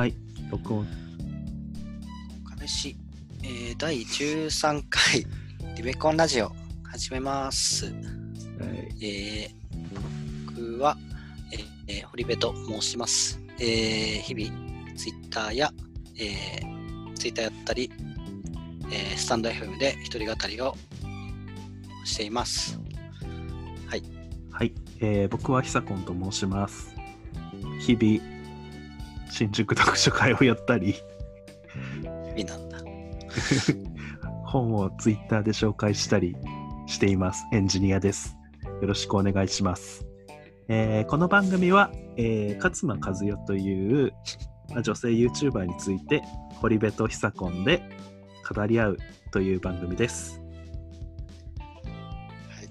はい、録音。彼氏、えー、第13回リベコンラジオ始めます。はい、えー、僕は、えー、堀部と申します。えー、日々、ツイッターや、えー、ツイッターやったり、えー、スタンド FM で一人語りをしています。はい。はい、えー僕は久コンと申します。日々、新宿読書会をやったり、日々なんだ。本をツイッターで紹介したりしています。エンジニアです。よろしくお願いします。えーこの番組は、えー勝間和代というまあ女性 YouTuber について、堀部と久コンで語り合うという番組です。はい。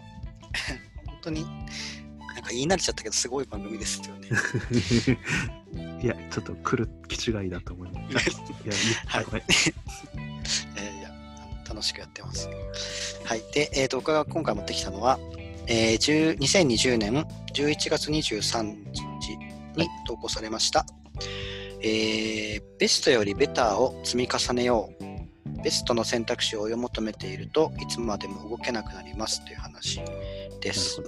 本当に、なんか言い慣れちゃったけど、すごい番組ですよね。いや、ちょっと来る気違いだと思います。いや、いはいごめん えーいや、楽しくやってます。はい。で、えーと、僕が今回持ってきたのは、えー10 2020年11月23日に投稿されました、えーベストよりベターを積み重ねよう。ベストの選択肢を追い求めているといつまでも動けなくなりますという話です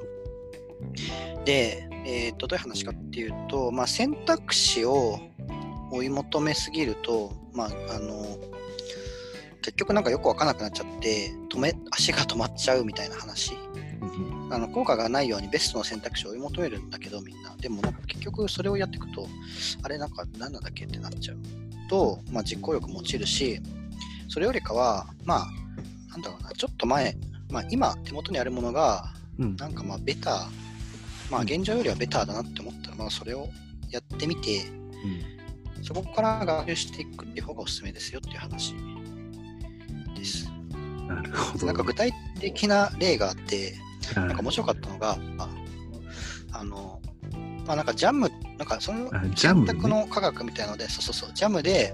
で、えーとどういう話かっていうと、まあ、選択肢を追い求めすぎると、まあ、あの結局なんかよく分からなくなっちゃって止め足が止まっちゃうみたいな話。あの効果がないようにベストの選択肢を追い求めるんだけどみんな。でもなんか結局それをやっていくとあれなんか何なんだっけってなっちゃうと、まあ、実行力も落ちるしそれよりかはまあなんだろうなちょっと前、まあ、今手元にあるものがうん。なんかまあベター、まあうん。現状よりはベターだなって思ったら、まあそれをやってみて、うん。そこから学習していくっていう方がおすすめですよっていう話です。なるほど。なんか具体的な例があって、ななんか面白かったのが、ああの、まあなんかジャム、なんかそのあジャムね。選択の科学みたいなので、そうそうそう、ジャムで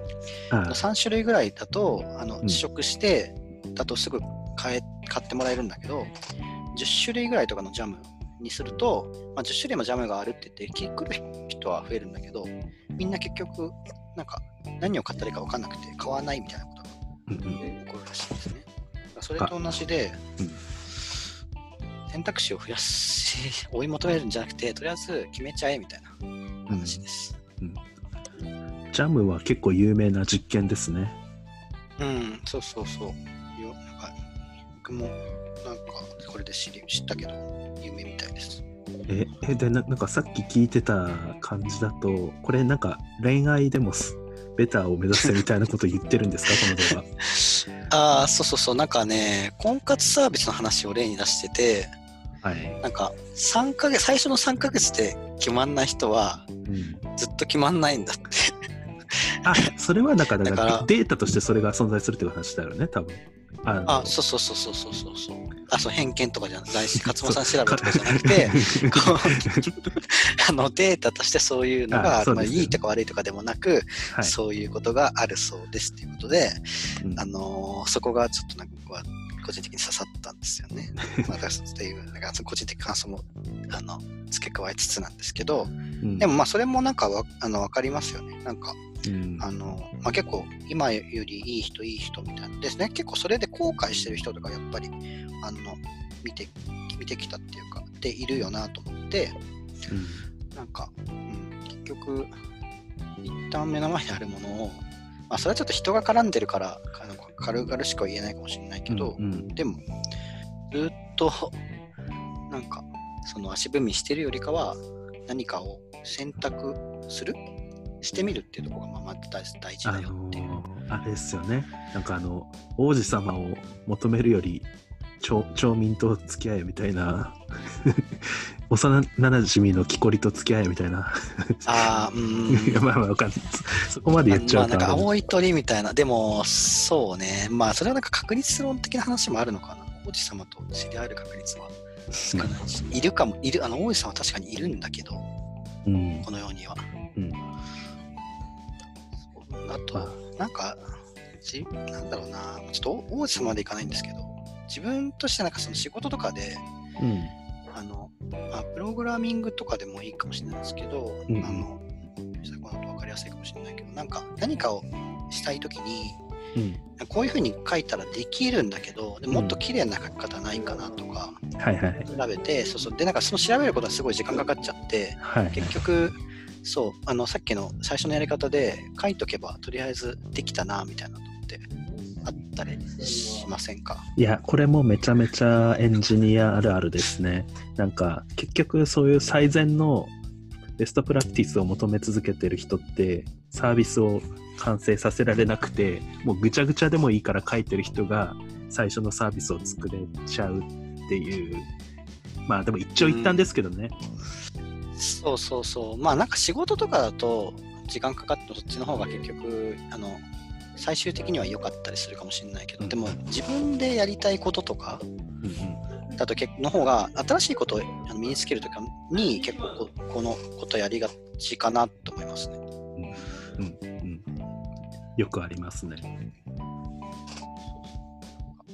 あ3種類ぐらいだと、あのうん。試食して、だとすぐ買え買ってもらえるんだけど、10種類ぐらいとかのジャムにすると、まあ、10種類もジャムがあるって言って、来る人は増えるんだけど、みんな結局、なんか何を買ったらいいか分かんなくて、買わないみたいなことがうんうん起こるらしいですね。それと同じで、うん選択肢を増やし、追い求めるんじゃなくて、とりあえず決めちゃえみたいな話です。ジャムは結構有名な実験ですね。うん、そうそうそう。よなんか僕もこれで知り知ったけど、有名みたいです。え、えでな、なんかさっき聞いてた感じだと、これなんか恋愛でもすベターを目指せみたいなこと言ってるんですか、この動ああ、そうそうそう、なんかね、婚活サービスの話を例に出してて、画。はい。なんか3ヶ月、最初の3ヶ月で決まんない人はうん、ずっと決まんないんだって。あ、それはなんかだかだかららデータとしてそれが存在するっていう話だよね、多分。あのあ、そうそうそうそうそうそうそう。あ、そう、偏見とかじゃないし、勝間さん調べとかじゃなくて、あのデータとしてそういうのがある、まあ、いいとか悪いとかでもなく、はい。そういうことがあるそうですっていうことで、うんあのーそこがちょっとなんか僕は個人的に刺さったんですよね。まあ、私っていう、なんか個人的感想もあの付け加えつつなんですけど、うんでもまあそれもなんかわあの分かりますよね。なんか、うん。あのまあ、結構今よりいい人いい人みたいなですね。結構それで後悔してる人とかやっぱりあの見て見てきたっていうか、でいるよなと思って、なんか、うん、結局、一旦目の前にあるものを、まあ、それはちょっと人が絡んでるから、あの軽々しくは言えないかもしれないけど、うんうん。でも、ずっと、なんか、その足踏みしてるよりかは、何かを選択するしてみるっていうところが、まあ、大大事あだよっていう。のーあれですよね。なんかあの、王子様を求めるより、町町民と付き合えみたいな、幼なじみの木こりと付き合えみたいな。ああ、うん。まあまあわかんない。そこまで言っちゃまあ、なんか青い鳥みたいな、でも、そうね、まあ、それはなんか確率論的な話もあるのかな。王子様と知り合える確率は少ないし、いるかも、いる、あの、王子様は確かにいるんだけど、うん。この世には。うんあと、なんか、じなんだろうな、ちょっと王子様までいかないんですけど、自分としてなんかその仕事とかで、うん。あの、まあ、プログラミングとかでもいいかもしれないですけど、うんあの、この後分かりややすいかもしれないけど、なんか何かをしたいときに、うん。こういうふうに書いたらできるんだけど、でもっと綺麗な書き方ないかなとかはいはい。調べて、そうそう。で、なんかその調べることはすごい時間かかっちゃって、はい。結局、そう、あの、さっきの最初のやり方で書いとけば、とりあえずできたな、みたいなのってあったりしませんか？いや、これもめちゃめちゃエンジニアあるあるですね。なんか、結局そういう最善のベストプラクティスを求め続けてる人って、サービスを完成させられなくて、もうぐちゃぐちゃでもいいから書いてる人が最初のサービスを作れちゃうっていう。まあでも一長一短ですけどね。そうそうそう。まあなんか仕事とかだと、時間かかってもそっちの方が結局、あの、最終的には良かったりするかもしれないけど、うんでも自分でやりたいこととかうんだとけの方が新しいことを身につけるときに結構ここのことやりがちかなと思いますね。うんうんうんよくありますね。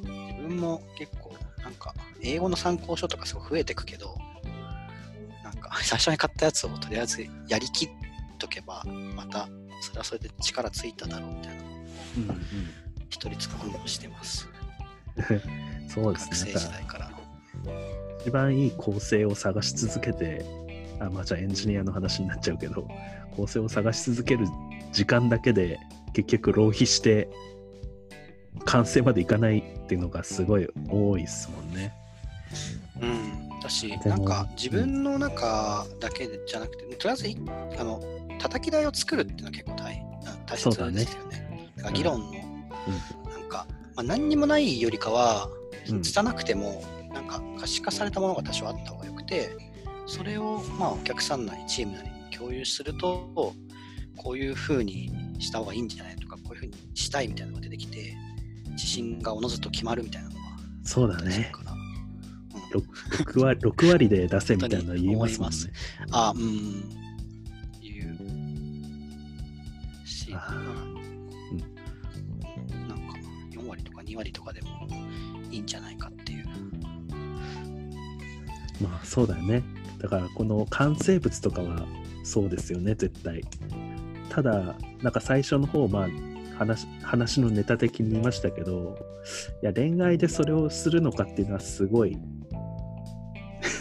自分も結構なんか英語の参考書とかすごい増えてくけど最初に買ったやつをとりあえずやりきっとけばまたそれはそれで力ついただろうみたいな。うんうん一人つく本をしてます。そうで学生すね。なんか時代から。一番いい構成を探し続けて、あまあ、じゃあエンジニアの話になっちゃうけど、構成を探し続ける時間だけで結局浪費して完成までいかないっていうのがすごい多いですもんね。うんだしなんか自分の中だけじゃなくてとりあえずいあの叩き台を作るっていうのは結構大大切ですよね。だから議論のうん。なんか、まあ、何にもないよりかはうん。拙くてもなんか可視化されたものが多少あった方がよくてそれをまあお客さんなりチームなりに共有するとこういう風にした方がいいんじゃないとかこういう風にしたいみたいなのが出てきて自信がおのずと決まるみたいなのがそうだね。から、うん 6, 割6割で出せみたいなの言いますもんね。あうんいうし、あなんか4割とか2割とかでもいいんじゃないかっていう。まあそうだよね。だからこの完成物とかはそうですよね、絶対。ただ、なんか最初の方、まあ話話のネタ的に言いましたけど、いや恋愛でそれをするのかっていうのはすごい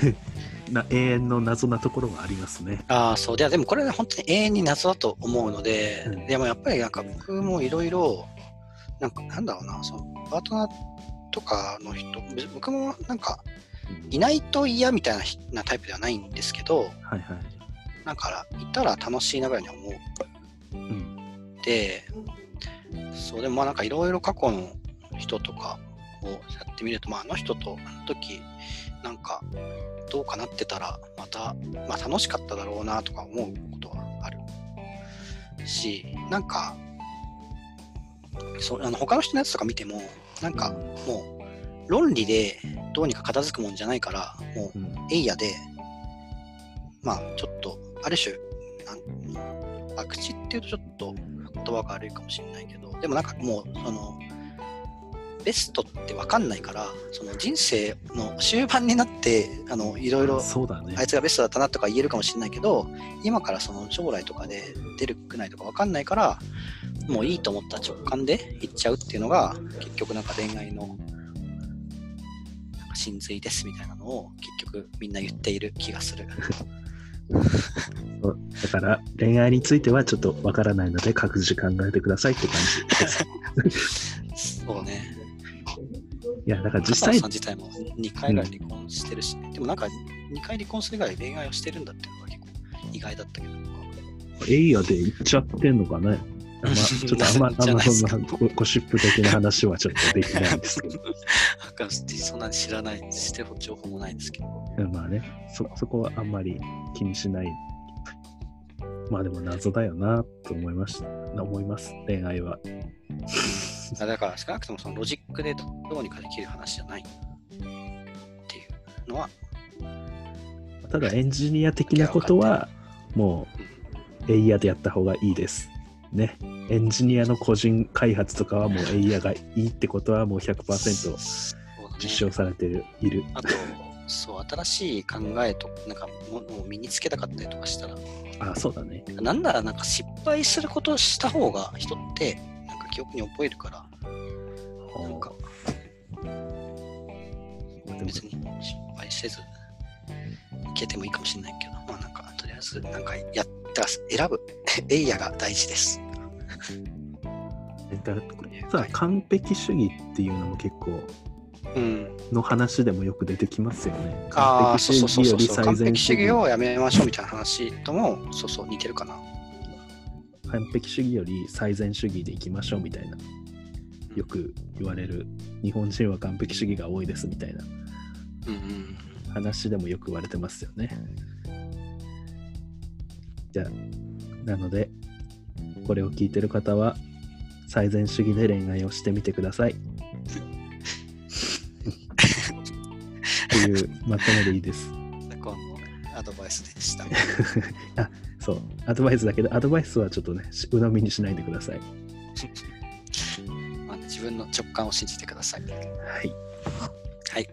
な永遠の謎なところがありますね。ああ、そう。ででもこれね、本当に永遠に謎だと思うので、うんでもやっぱりなんか僕もいろいろ、なんかなんだろうな、そのパートナーとかの人、べ僕もなんかいないと嫌みたいなひなタイプではないんですけど、はいはい。なんかいたら楽しいなぐらいに思ううんで、そう、でもまあなんかいろいろ過去の人とかをやってみると、まああの人とあの時、なんかどうかなってたら、また、まあ楽しかっただろうなとか思うことはある。し、なんか、そうあの他の人のやつとか見ても、なんかもう論理でどうにか片付くもんじゃないから、もううん。エイヤで、まあちょっと、ある種、なん博打っていうとちょっと言葉が悪いかもしれないけど、でもなんかもう、その、ベストって分かんないから、その人生の終盤になって、あの、いろいろ、あい。つがベストだったなとか言えるかもしれないけど、今からその将来とかで出るくないとか分かんないから、もういいと思った直感で行っちゃうっていうのが、結局なんか恋愛の、なんか真髄ですみたいなのを結局みんな言っている気がする。だから恋愛についてはちょっとわからないので各自考えてくださいって感じです。いや、だから実際さん自体も2回ぐらい離婚してるし、でもなんか2回離婚するぐらい恋愛をしてるんだっていうのが結構意外だったけど。エイヤで行っちゃってんのかね。まあ、ちょっとあんま、あんまそんなゴゴシップ的な話はちょっとできないんですけど。そんなに知らない、してる情報もないんですけど。うんまあねそ、そこはあんまり気にしない。まあでも謎だよなと思いました。思います、恋愛は。あだから少なくともそのロジックでどうにかできる話じゃないっていうのは、ただエンジニア的なことは、もうエイヤでやった方がいいです。ね。エンジニアの個人開発とかはもうエイヤがいいってことはもう100%そうだね実証されてるいる。あと、そう、新しい考えと、なんかものを身につけたかったりとかしたら、あ、そうだね。なんならなんか失敗することをした方が人って、記憶に覚えるから、なんか別に失敗せず、いけてもいいかもしれないけど、まあなんか、とりあえず、なんかやったら選ぶ、エイヤが大事です。えださ完璧主義っていうのも結構うん。の話でもよく出てきますよね。ああ、完そうそうそう。完璧主義より最善璧主義をやめましょうみたいな話とも、そうそう、似てるかな。完璧主義より最善主義でいきましょうみたいなよく言われる日本人は完璧主義が多いですみたいな。話でもよく言われてますよね。じゃあなのでこれを聞いてる方は最善主義で恋愛をしてみてください。っていうまとめでいいです。アドバイスでした。そう、アドバイスだけど、アドバイスはちょっとね、し鵜呑みにしないでください。まあ自分の直感を信じてください。はい。はい。